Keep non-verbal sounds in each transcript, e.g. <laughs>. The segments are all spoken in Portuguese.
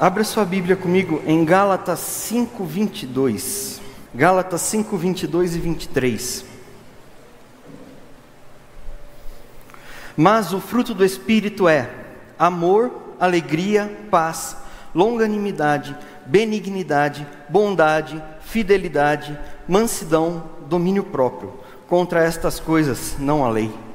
Abra sua Bíblia comigo em Gálatas 5, 22. Gálatas 5, 22 e 23. Mas o fruto do Espírito é amor, alegria, paz, longanimidade, benignidade, bondade, fidelidade, mansidão, domínio próprio. Contra estas coisas não há lei.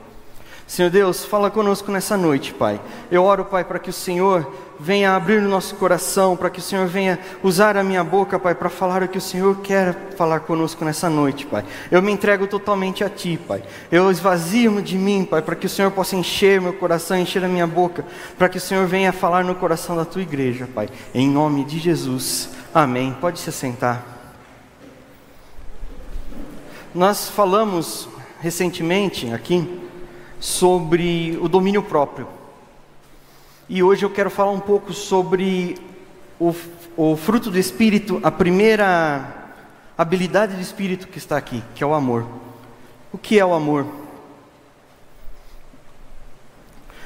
Senhor Deus, fala conosco nessa noite, Pai. Eu oro, Pai, para que o Senhor venha abrir o nosso coração, para que o Senhor venha usar a minha boca, Pai, para falar o que o Senhor quer falar conosco nessa noite, Pai. Eu me entrego totalmente a Ti, Pai. Eu esvazio de mim, Pai, para que o Senhor possa encher meu coração, encher a minha boca, para que o Senhor venha falar no coração da Tua igreja, Pai. Em nome de Jesus. Amém. Pode se sentar. Nós falamos recentemente aqui sobre o domínio próprio. E hoje eu quero falar um pouco sobre o, o fruto do Espírito, a primeira habilidade do Espírito que está aqui, que é o amor. O que é o amor?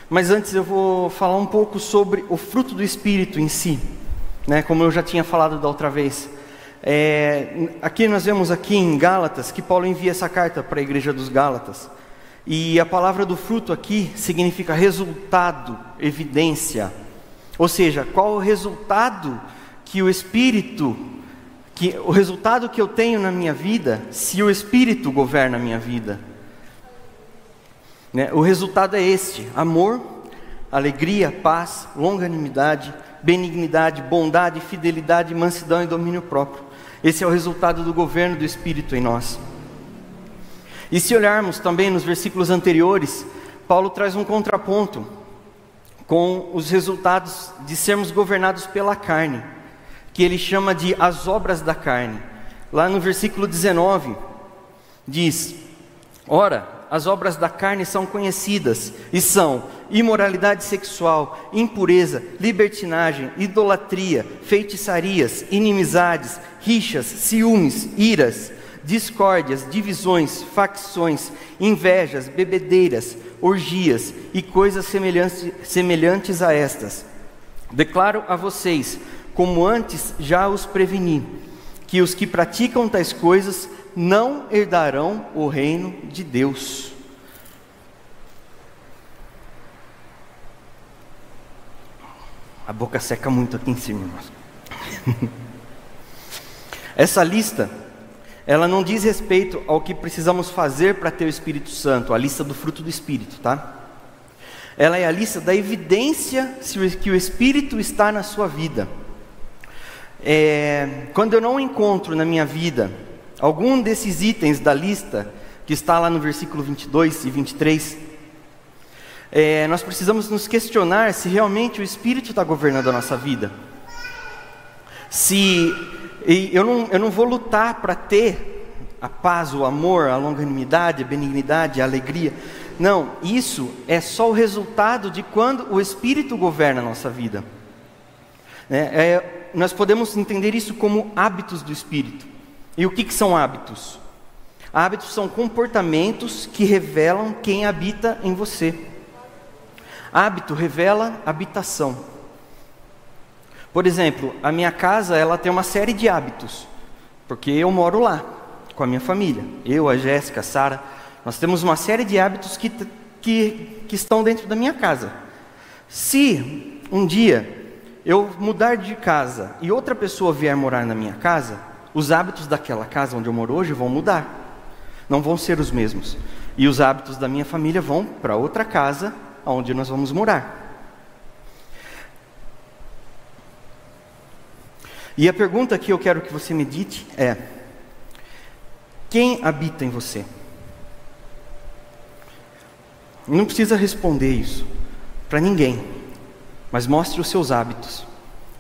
Mas antes eu vou falar um pouco sobre o fruto do Espírito em si, né? Como eu já tinha falado da outra vez. É, aqui nós vemos aqui em Gálatas que Paulo envia essa carta para a igreja dos Gálatas. E a palavra do fruto aqui significa resultado, evidência. Ou seja, qual o resultado que o Espírito, que o resultado que eu tenho na minha vida, se o Espírito governa a minha vida. Né? O resultado é este: amor, alegria, paz, longanimidade, benignidade, bondade, fidelidade, mansidão e domínio próprio. Esse é o resultado do governo do Espírito em nós. E se olharmos também nos versículos anteriores, Paulo traz um contraponto com os resultados de sermos governados pela carne, que ele chama de as obras da carne. Lá no versículo 19, diz: Ora, as obras da carne são conhecidas e são imoralidade sexual, impureza, libertinagem, idolatria, feitiçarias, inimizades, rixas, ciúmes, iras discórdias, divisões, facções, invejas, bebedeiras, orgias e coisas semelhantes, semelhantes a estas. Declaro a vocês, como antes já os preveni, que os que praticam tais coisas não herdarão o reino de Deus. A boca seca muito aqui em cima. <laughs> Essa lista ela não diz respeito ao que precisamos fazer para ter o Espírito Santo, a lista do fruto do Espírito, tá? Ela é a lista da evidência que o Espírito está na sua vida. É, quando eu não encontro na minha vida algum desses itens da lista, que está lá no versículo 22 e 23, é, nós precisamos nos questionar se realmente o Espírito está governando a nossa vida. Se e eu não, eu não vou lutar para ter a paz, o amor, a longanimidade, a benignidade, a alegria. Não, isso é só o resultado de quando o Espírito governa a nossa vida. É, é, nós podemos entender isso como hábitos do Espírito. E o que, que são hábitos? Hábitos são comportamentos que revelam quem habita em você. Hábito revela habitação. Por exemplo, a minha casa ela tem uma série de hábitos, porque eu moro lá com a minha família. Eu, a Jéssica, a Sara, nós temos uma série de hábitos que, que, que estão dentro da minha casa. Se um dia eu mudar de casa e outra pessoa vier morar na minha casa, os hábitos daquela casa onde eu moro hoje vão mudar. Não vão ser os mesmos. E os hábitos da minha família vão para outra casa onde nós vamos morar. E a pergunta que eu quero que você medite é: quem habita em você? Não precisa responder isso para ninguém, mas mostre os seus hábitos.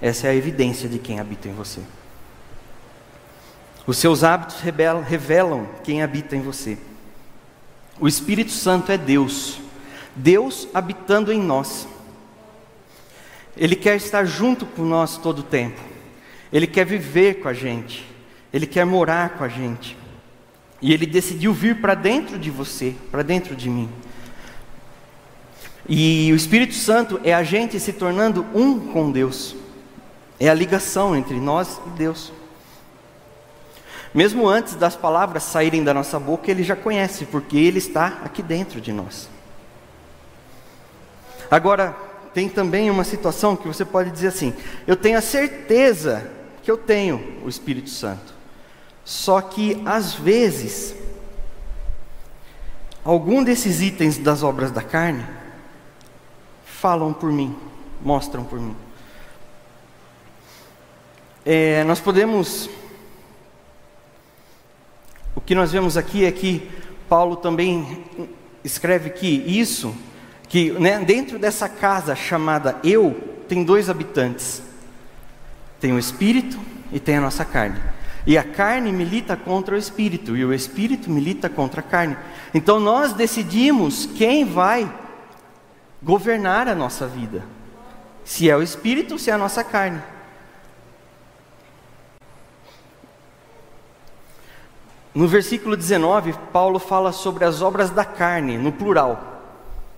Essa é a evidência de quem habita em você. Os seus hábitos revelam quem habita em você. O Espírito Santo é Deus, Deus habitando em nós. Ele quer estar junto com nós todo o tempo. Ele quer viver com a gente, Ele quer morar com a gente. E Ele decidiu vir para dentro de você, para dentro de mim. E o Espírito Santo é a gente se tornando um com Deus. É a ligação entre nós e Deus. Mesmo antes das palavras saírem da nossa boca, Ele já conhece, porque Ele está aqui dentro de nós. Agora, tem também uma situação que você pode dizer assim: eu tenho a certeza que eu tenho o Espírito Santo, só que às vezes, algum desses itens das obras da carne falam por mim, mostram por mim. É, nós podemos. O que nós vemos aqui é que Paulo também escreve que isso, que né, dentro dessa casa chamada eu, tem dois habitantes: tem o espírito e tem a nossa carne. E a carne milita contra o espírito, e o espírito milita contra a carne. Então nós decidimos quem vai governar a nossa vida: se é o espírito ou se é a nossa carne. No versículo 19, Paulo fala sobre as obras da carne, no plural.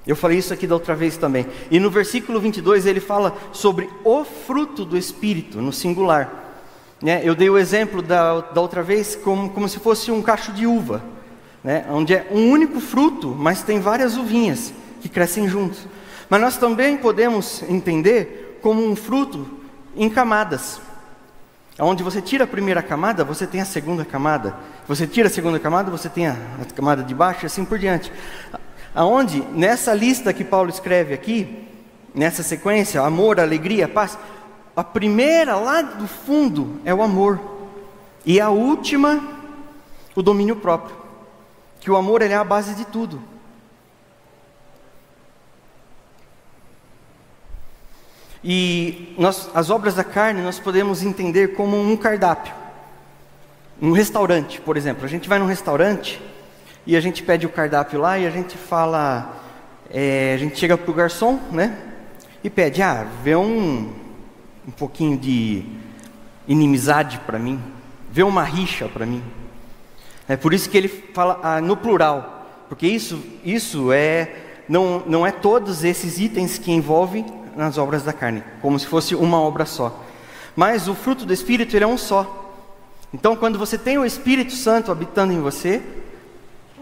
Eu falei isso aqui da outra vez também. E no versículo 22 ele fala sobre o fruto do Espírito, no singular. Né? Eu dei o exemplo da, da outra vez como, como se fosse um cacho de uva, né? onde é um único fruto, mas tem várias uvinhas que crescem juntos. Mas nós também podemos entender como um fruto em camadas. Onde você tira a primeira camada, você tem a segunda camada. Você tira a segunda camada, você tem a, camada de baixo, e assim por diante. Aonde nessa lista que Paulo escreve aqui, nessa sequência, amor, alegria, paz, a primeira lá do fundo é o amor. E a última, o domínio próprio. Que o amor é a base de tudo. E nós, as obras da carne nós podemos entender como um cardápio. Um restaurante, por exemplo. A gente vai num restaurante e a gente pede o cardápio lá e a gente fala. É, a gente chega para o garçom, né? E pede, ah, vê um, um pouquinho de inimizade para mim, vê uma rixa para mim. É por isso que ele fala ah, no plural, porque isso, isso é não, não é todos esses itens que envolvem nas obras da carne, como se fosse uma obra só. Mas o fruto do Espírito ele é um só. Então, quando você tem o Espírito Santo habitando em você,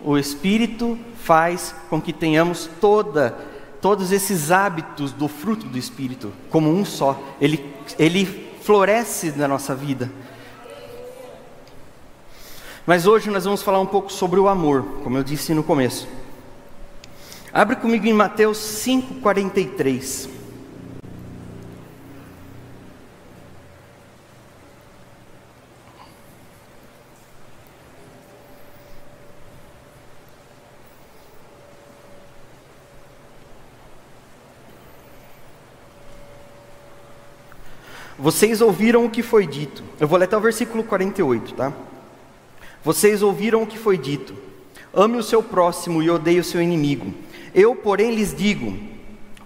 o Espírito faz com que tenhamos toda, todos esses hábitos do fruto do Espírito como um só. Ele, ele floresce na nossa vida. Mas hoje nós vamos falar um pouco sobre o amor, como eu disse no começo. Abre comigo em Mateus 5,43. Vocês ouviram o que foi dito. Eu vou ler até o versículo 48, tá? Vocês ouviram o que foi dito. Ame o seu próximo e odeie o seu inimigo. Eu, porém, lhes digo: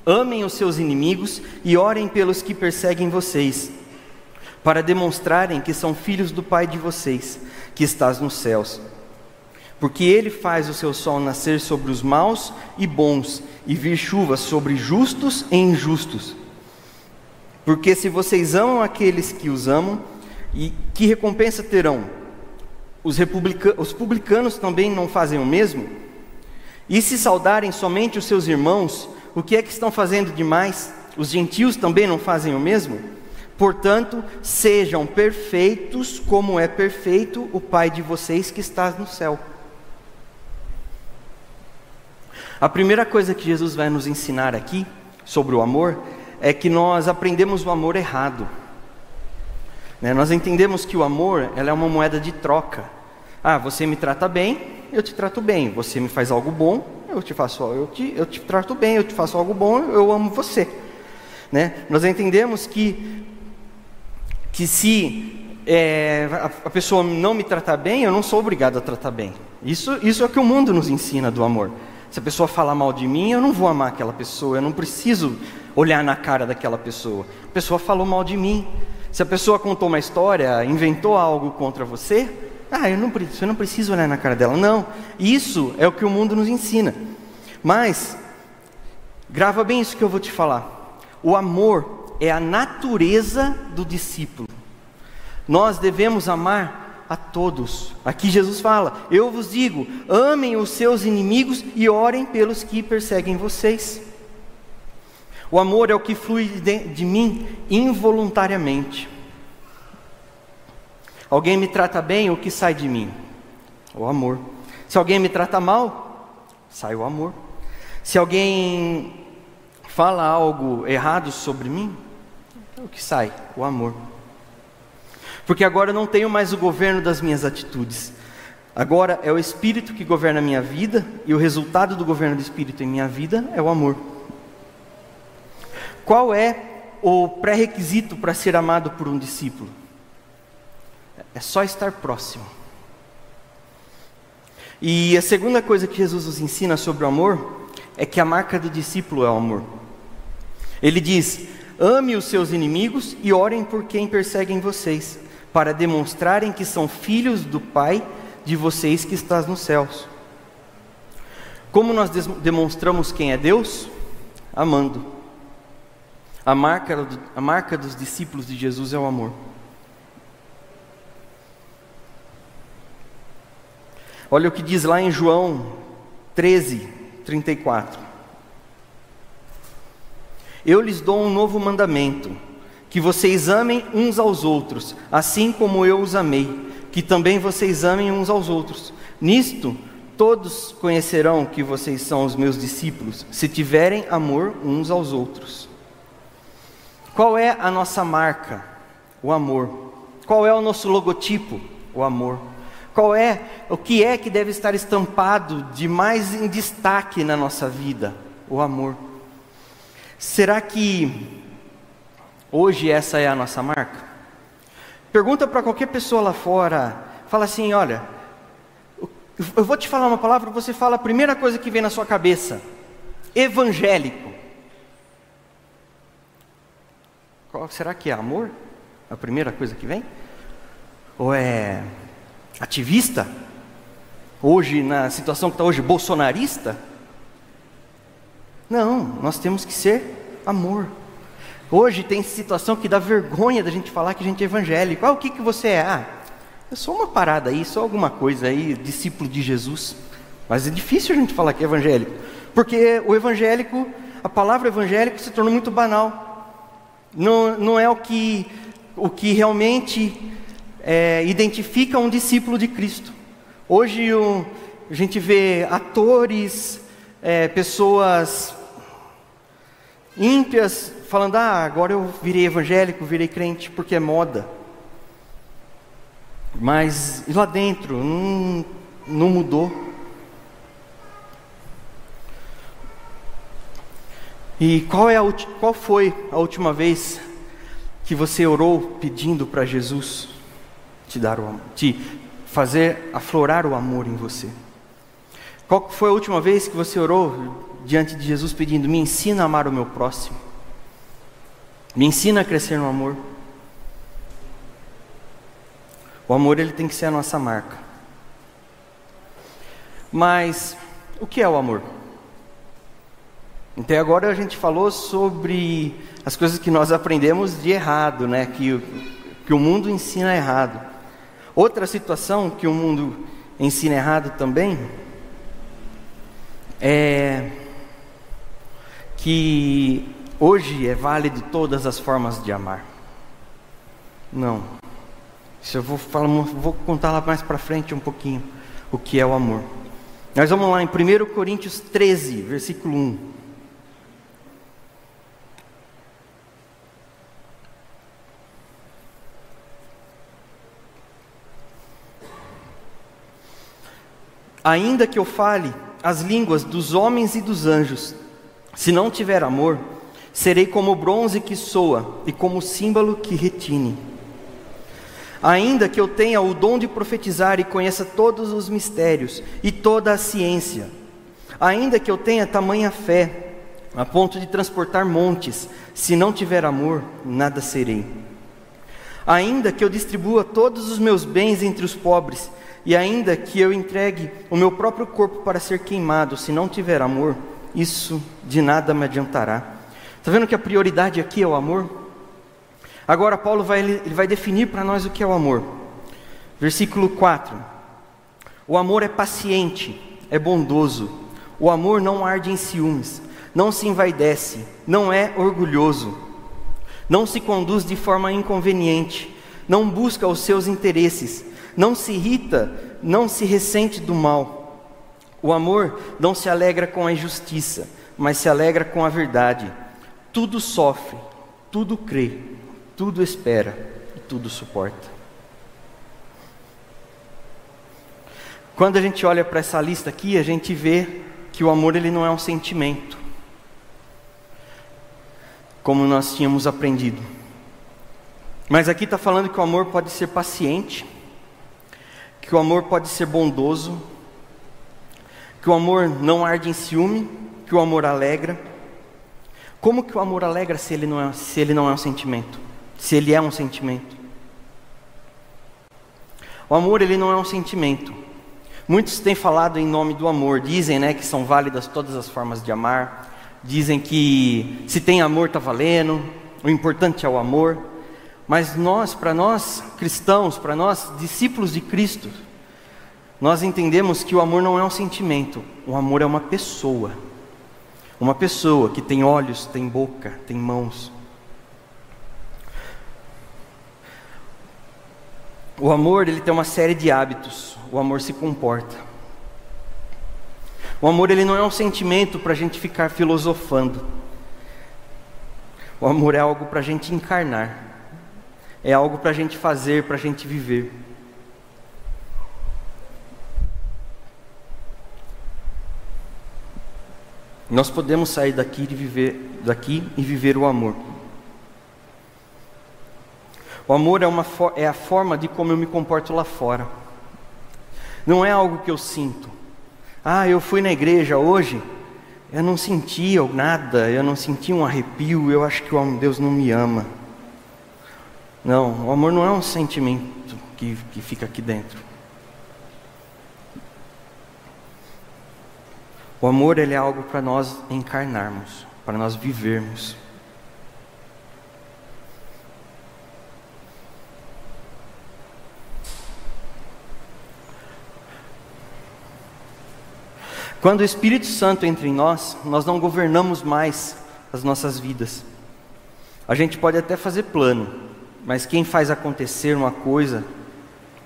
amem os seus inimigos e orem pelos que perseguem vocês, para demonstrarem que são filhos do Pai de vocês, que estás nos céus. Porque ele faz o seu sol nascer sobre os maus e bons, e vir chuva sobre justos e injustos. Porque se vocês amam aqueles que os amam, e que recompensa terão? Os, os publicanos também não fazem o mesmo? E se saudarem somente os seus irmãos, o que é que estão fazendo demais? Os gentios também não fazem o mesmo? Portanto, sejam perfeitos como é perfeito o Pai de vocês que está no céu. A primeira coisa que Jesus vai nos ensinar aqui sobre o amor é que nós aprendemos o amor errado. Né? Nós entendemos que o amor ela é uma moeda de troca. Ah, você me trata bem, eu te trato bem. Você me faz algo bom, eu te faço, eu te, eu te trato bem, eu te faço algo bom, eu amo você. Né? Nós entendemos que que se é, a, a, pessoa não me tratar bem, eu não sou obrigado a tratar bem. Isso, isso é o que o mundo nos ensina do amor. Se a pessoa falar mal de mim, eu não vou amar aquela pessoa, eu não preciso olhar na cara daquela pessoa. A pessoa falou mal de mim. Se a pessoa contou uma história, inventou algo contra você, ah, eu não, você não precisa olhar na cara dela. Não, isso é o que o mundo nos ensina. Mas, grava bem isso que eu vou te falar. O amor é a natureza do discípulo. Nós devemos amar a todos. Aqui Jesus fala: Eu vos digo, amem os seus inimigos e orem pelos que perseguem vocês. O amor é o que flui de mim involuntariamente. Alguém me trata bem, o que sai de mim? O amor. Se alguém me trata mal, sai o amor. Se alguém fala algo errado sobre mim, o que sai? O amor. Porque agora eu não tenho mais o governo das minhas atitudes. Agora é o Espírito que governa a minha vida, e o resultado do governo do Espírito em minha vida é o amor. Qual é o pré-requisito para ser amado por um discípulo? É só estar próximo. E a segunda coisa que Jesus nos ensina sobre o amor é que a marca do discípulo é o amor. Ele diz: ame os seus inimigos e orem por quem perseguem vocês, para demonstrarem que são filhos do Pai de vocês que estás nos céus. Como nós demonstramos quem é Deus? Amando. A marca, a marca dos discípulos de Jesus é o amor. Olha o que diz lá em João 13, 34. Eu lhes dou um novo mandamento: que vocês amem uns aos outros, assim como eu os amei, que também vocês amem uns aos outros. Nisto, todos conhecerão que vocês são os meus discípulos, se tiverem amor uns aos outros. Qual é a nossa marca? O amor. Qual é o nosso logotipo? O amor. Qual é, o que é que deve estar estampado de mais em destaque na nossa vida? O amor. Será que hoje essa é a nossa marca? Pergunta para qualquer pessoa lá fora, fala assim: olha, eu vou te falar uma palavra, você fala a primeira coisa que vem na sua cabeça: evangélico. Qual será que é amor? A primeira coisa que vem? Ou é ativista, hoje, na situação que está hoje, bolsonarista. Não, nós temos que ser amor. Hoje tem situação que dá vergonha da gente falar que a gente é evangélico. Ah, o que, que você é? Ah, eu sou uma parada aí, sou alguma coisa aí, discípulo de Jesus. Mas é difícil a gente falar que é evangélico, porque o evangélico, a palavra evangélico se tornou muito banal. Não, não é o que, o que realmente é, identifica um discípulo de Cristo. Hoje o, a gente vê atores, é, pessoas ímpias falando: ah, agora eu virei evangélico, virei crente porque é moda. Mas e lá dentro não, não mudou. E qual, é a, qual foi a última vez que você orou pedindo para Jesus te dar o te fazer aflorar o amor em você. Qual foi a última vez que você orou diante de Jesus pedindo: "Me ensina a amar o meu próximo"? Me ensina a crescer no amor. O amor ele tem que ser a nossa marca. Mas o que é o amor? Até agora a gente falou sobre as coisas que nós aprendemos de errado, né? Que, que o mundo ensina errado. Outra situação que o mundo ensina errado também é que hoje é válido todas as formas de amar. Não. Isso eu vou, falar, vou contar lá mais para frente um pouquinho o que é o amor. Nós vamos lá em 1 Coríntios 13, versículo 1. Ainda que eu fale as línguas dos homens e dos anjos, se não tiver amor, serei como o bronze que soa e como o símbolo que retine. Ainda que eu tenha o dom de profetizar e conheça todos os mistérios e toda a ciência, ainda que eu tenha tamanha fé, a ponto de transportar montes, se não tiver amor, nada serei. Ainda que eu distribua todos os meus bens entre os pobres, e ainda que eu entregue o meu próprio corpo para ser queimado, se não tiver amor, isso de nada me adiantará. Está vendo que a prioridade aqui é o amor? Agora, Paulo vai, ele vai definir para nós o que é o amor. Versículo 4: O amor é paciente, é bondoso, o amor não arde em ciúmes, não se envaidece, não é orgulhoso, não se conduz de forma inconveniente, não busca os seus interesses, não se irrita, não se ressente do mal. O amor não se alegra com a injustiça, mas se alegra com a verdade. Tudo sofre, tudo crê, tudo espera e tudo suporta. Quando a gente olha para essa lista aqui, a gente vê que o amor ele não é um sentimento, como nós tínhamos aprendido. Mas aqui está falando que o amor pode ser paciente, que o amor pode ser bondoso, que o amor não arde em ciúme, que o amor alegra. Como que o amor alegra se ele não é, se ele não é um sentimento? Se ele é um sentimento? O amor ele não é um sentimento. Muitos têm falado em nome do amor, dizem né, que são válidas todas as formas de amar, dizem que se tem amor está valendo, o importante é o amor. Mas nós, para nós cristãos, para nós discípulos de Cristo, nós entendemos que o amor não é um sentimento, o amor é uma pessoa. Uma pessoa que tem olhos, tem boca, tem mãos. O amor, ele tem uma série de hábitos. O amor se comporta. O amor, ele não é um sentimento para a gente ficar filosofando. O amor é algo para a gente encarnar. É algo para a gente fazer, para a gente viver. Nós podemos sair daqui e viver daqui e viver o amor. O amor é, uma, é a forma de como eu me comporto lá fora. Não é algo que eu sinto. Ah, eu fui na igreja hoje, eu não senti nada, eu não senti um arrepio, eu acho que Deus não me ama. Não, o amor não é um sentimento que, que fica aqui dentro. O amor ele é algo para nós encarnarmos, para nós vivermos. Quando o Espírito Santo entra em nós, nós não governamos mais as nossas vidas. A gente pode até fazer plano, mas quem faz acontecer uma coisa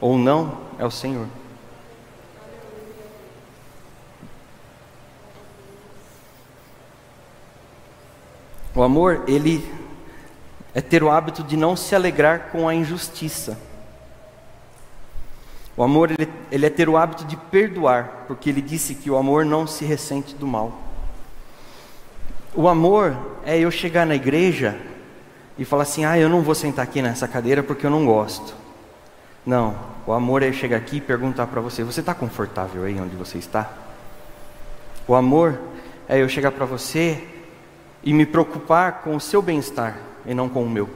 ou não é o Senhor. O amor, ele é ter o hábito de não se alegrar com a injustiça. O amor, ele, ele é ter o hábito de perdoar, porque ele disse que o amor não se ressente do mal. O amor é eu chegar na igreja e falar assim: ah, eu não vou sentar aqui nessa cadeira porque eu não gosto. Não, o amor é chegar aqui e perguntar para você: você está confortável aí onde você está? O amor é eu chegar para você e me preocupar com o seu bem-estar e não com o meu.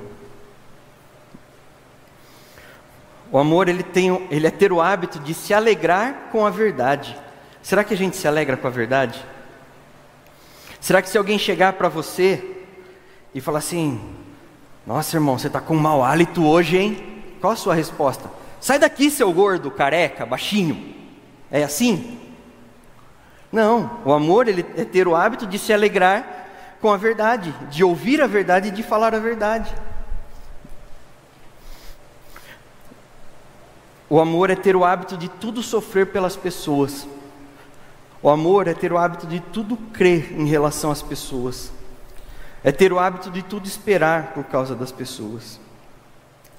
O amor ele tem, ele é ter o hábito de se alegrar com a verdade. Será que a gente se alegra com a verdade? Será que se alguém chegar para você e falar assim: Nossa irmão, você está com mau hálito hoje, hein? Qual a sua resposta? Sai daqui, seu gordo, careca, baixinho. É assim? Não, o amor ele é ter o hábito de se alegrar com a verdade, de ouvir a verdade e de falar a verdade. O amor é ter o hábito de tudo sofrer pelas pessoas. O amor é ter o hábito de tudo crer em relação às pessoas. É ter o hábito de tudo esperar por causa das pessoas.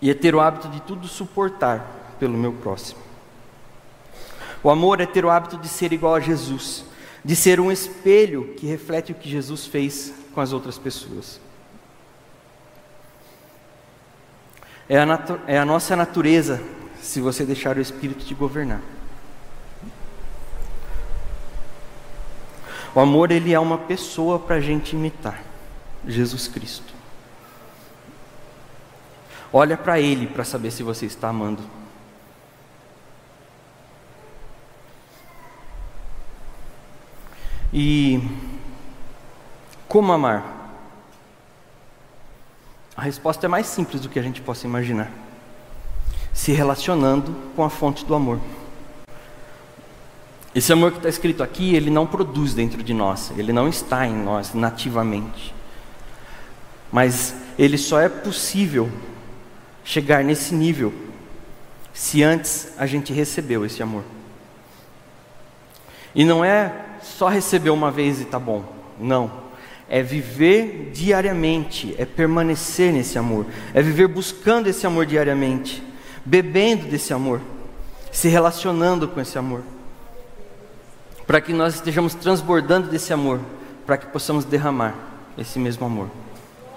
E é ter o hábito de tudo suportar pelo meu próximo. O amor é ter o hábito de ser igual a Jesus de ser um espelho que reflete o que Jesus fez com as outras pessoas. É a, é a nossa natureza se você deixar o Espírito te governar. O amor, ele é uma pessoa para a gente imitar, Jesus Cristo. Olha para Ele para saber se você está amando. E como amar? A resposta é mais simples do que a gente possa imaginar. Se relacionando com a fonte do amor. Esse amor que está escrito aqui, ele não produz dentro de nós, ele não está em nós nativamente. Mas ele só é possível chegar nesse nível se antes a gente recebeu esse amor. E não é só receber uma vez e tá bom. Não. É viver diariamente, é permanecer nesse amor, é viver buscando esse amor diariamente, bebendo desse amor, se relacionando com esse amor para que nós estejamos transbordando desse amor, para que possamos derramar esse mesmo amor,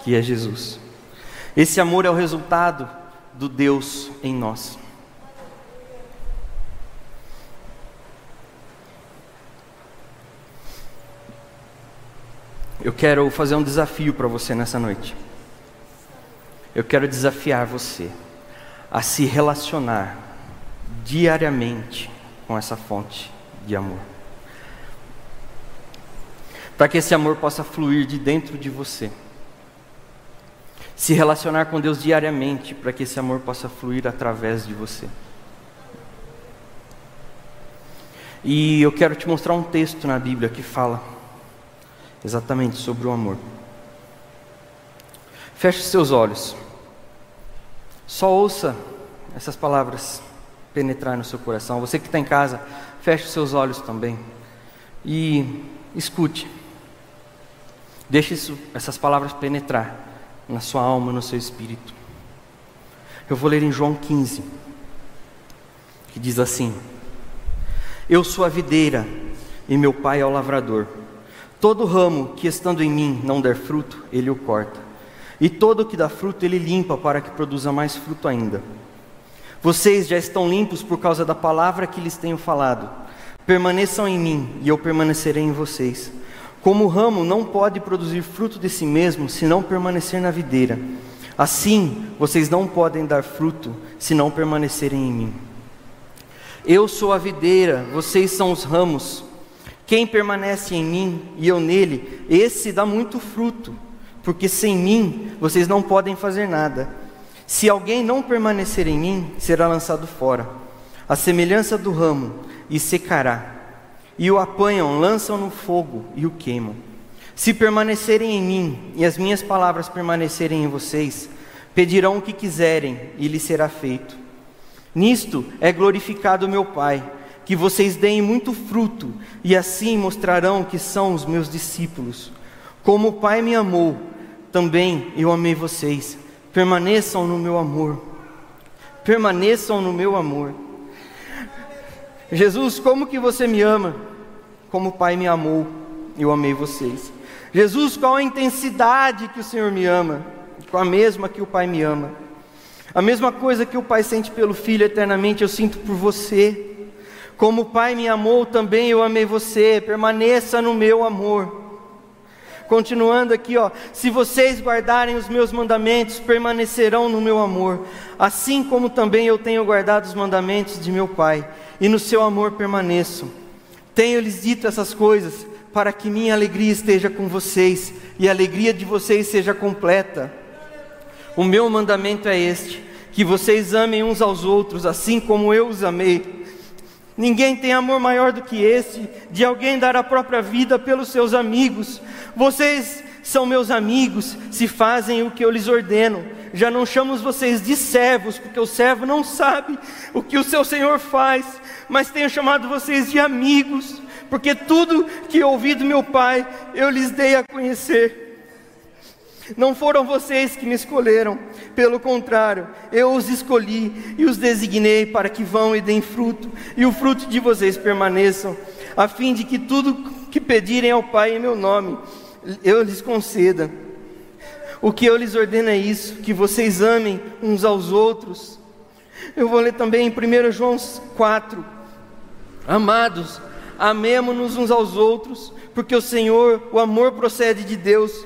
que é Jesus. Esse amor é o resultado do Deus em nós. Eu quero fazer um desafio para você nessa noite. Eu quero desafiar você a se relacionar diariamente com essa fonte de amor para que esse amor possa fluir de dentro de você. Se relacionar com Deus diariamente, para que esse amor possa fluir através de você. E eu quero te mostrar um texto na Bíblia que fala exatamente sobre o amor. Feche seus olhos. Só ouça essas palavras penetrar no seu coração. Você que está em casa, feche seus olhos também. E escute. Deixe isso, essas palavras penetrar na sua alma, no seu espírito. Eu vou ler em João 15, que diz assim: Eu sou a videira e meu pai é o lavrador. Todo ramo que estando em mim não der fruto, ele o corta. E todo que dá fruto, ele limpa para que produza mais fruto ainda. Vocês já estão limpos por causa da palavra que lhes tenho falado. Permaneçam em mim e eu permanecerei em vocês. Como o ramo não pode produzir fruto de si mesmo se não permanecer na videira, assim vocês não podem dar fruto se não permanecerem em mim. Eu sou a videira, vocês são os ramos. Quem permanece em mim e eu nele, esse dá muito fruto, porque sem mim vocês não podem fazer nada. Se alguém não permanecer em mim, será lançado fora, a semelhança do ramo, e secará e o apanham, lançam no fogo e o queimam. Se permanecerem em mim e as minhas palavras permanecerem em vocês, pedirão o que quiserem e lhes será feito. Nisto é glorificado meu Pai, que vocês deem muito fruto e assim mostrarão que são os meus discípulos. Como o Pai me amou, também eu amei vocês. Permaneçam no meu amor. Permaneçam no meu amor. Jesus, como que você me ama? Como o Pai me amou, eu amei vocês. Jesus, qual a intensidade que o Senhor me ama? Com a mesma que o Pai me ama. A mesma coisa que o Pai sente pelo Filho eternamente, eu sinto por você. Como o Pai me amou, também eu amei você. Permaneça no meu amor. Continuando aqui, ó, se vocês guardarem os meus mandamentos, permanecerão no meu amor, assim como também eu tenho guardado os mandamentos de meu Pai e no seu amor permaneço. Tenho-lhes dito essas coisas para que minha alegria esteja com vocês e a alegria de vocês seja completa. O meu mandamento é este: que vocês amem uns aos outros, assim como eu os amei. Ninguém tem amor maior do que esse, de alguém dar a própria vida pelos seus amigos. Vocês são meus amigos se fazem o que eu lhes ordeno. Já não chamo vocês de servos, porque o servo não sabe o que o seu senhor faz mas tenho chamado vocês de amigos, porque tudo que ouvi do meu Pai eu lhes dei a conhecer. Não foram vocês que me escolheram, pelo contrário, eu os escolhi e os designei para que vão e deem fruto, e o fruto de vocês permaneçam, a fim de que tudo que pedirem ao Pai em meu nome, eu lhes conceda. O que eu lhes ordeno é isso: que vocês amem uns aos outros. Eu vou ler também em 1 João 4, Amados, amemo-nos uns aos outros, porque o Senhor, o amor procede de Deus,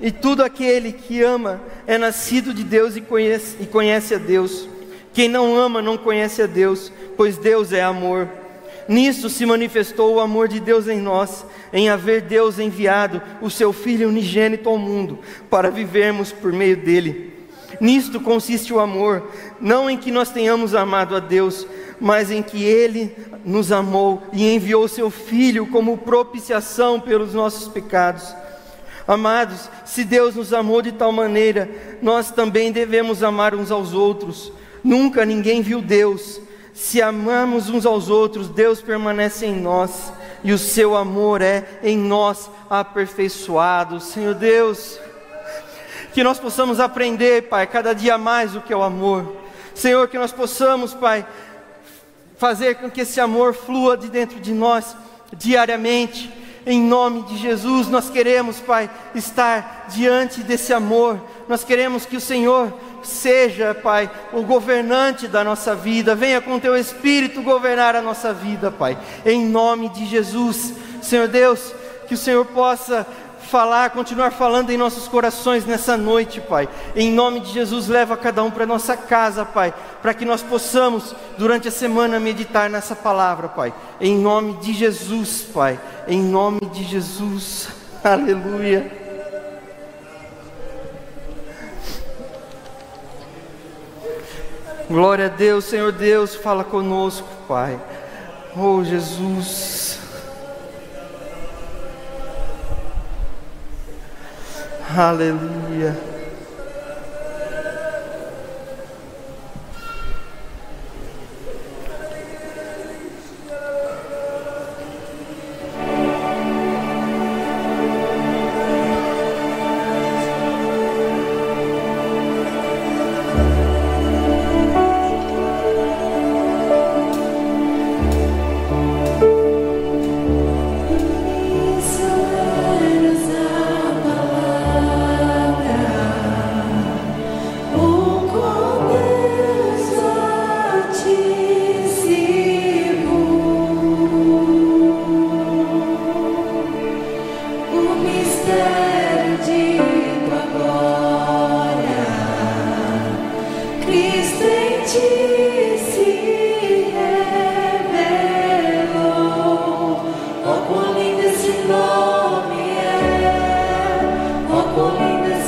e tudo aquele que ama é nascido de Deus e conhece, e conhece a Deus. Quem não ama não conhece a Deus, pois Deus é amor. Nisso se manifestou o amor de Deus em nós, em haver Deus enviado o seu Filho unigênito ao mundo, para vivermos por meio dele. Nisto consiste o amor, não em que nós tenhamos amado a Deus, mas em que Ele nos amou e enviou Seu Filho como propiciação pelos nossos pecados. Amados, se Deus nos amou de tal maneira, nós também devemos amar uns aos outros. Nunca ninguém viu Deus. Se amamos uns aos outros, Deus permanece em nós e o seu amor é em nós aperfeiçoado. Senhor Deus, que nós possamos aprender, Pai, cada dia mais o que é o amor. Senhor, que nós possamos, Pai, fazer com que esse amor flua de dentro de nós diariamente em nome de Jesus, nós queremos, Pai, estar diante desse amor. Nós queremos que o Senhor seja, Pai, o governante da nossa vida. Venha com teu espírito governar a nossa vida, Pai. Em nome de Jesus, Senhor Deus, que o Senhor possa falar, continuar falando em nossos corações nessa noite, Pai. Em nome de Jesus, leva cada um para nossa casa, Pai, para que nós possamos durante a semana meditar nessa palavra, Pai. Em nome de Jesus, Pai. Em nome de Jesus. <laughs> Aleluia. Glória a Deus, Senhor Deus, fala conosco, Pai. Oh, Jesus. Aleluia.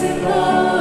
Mexico.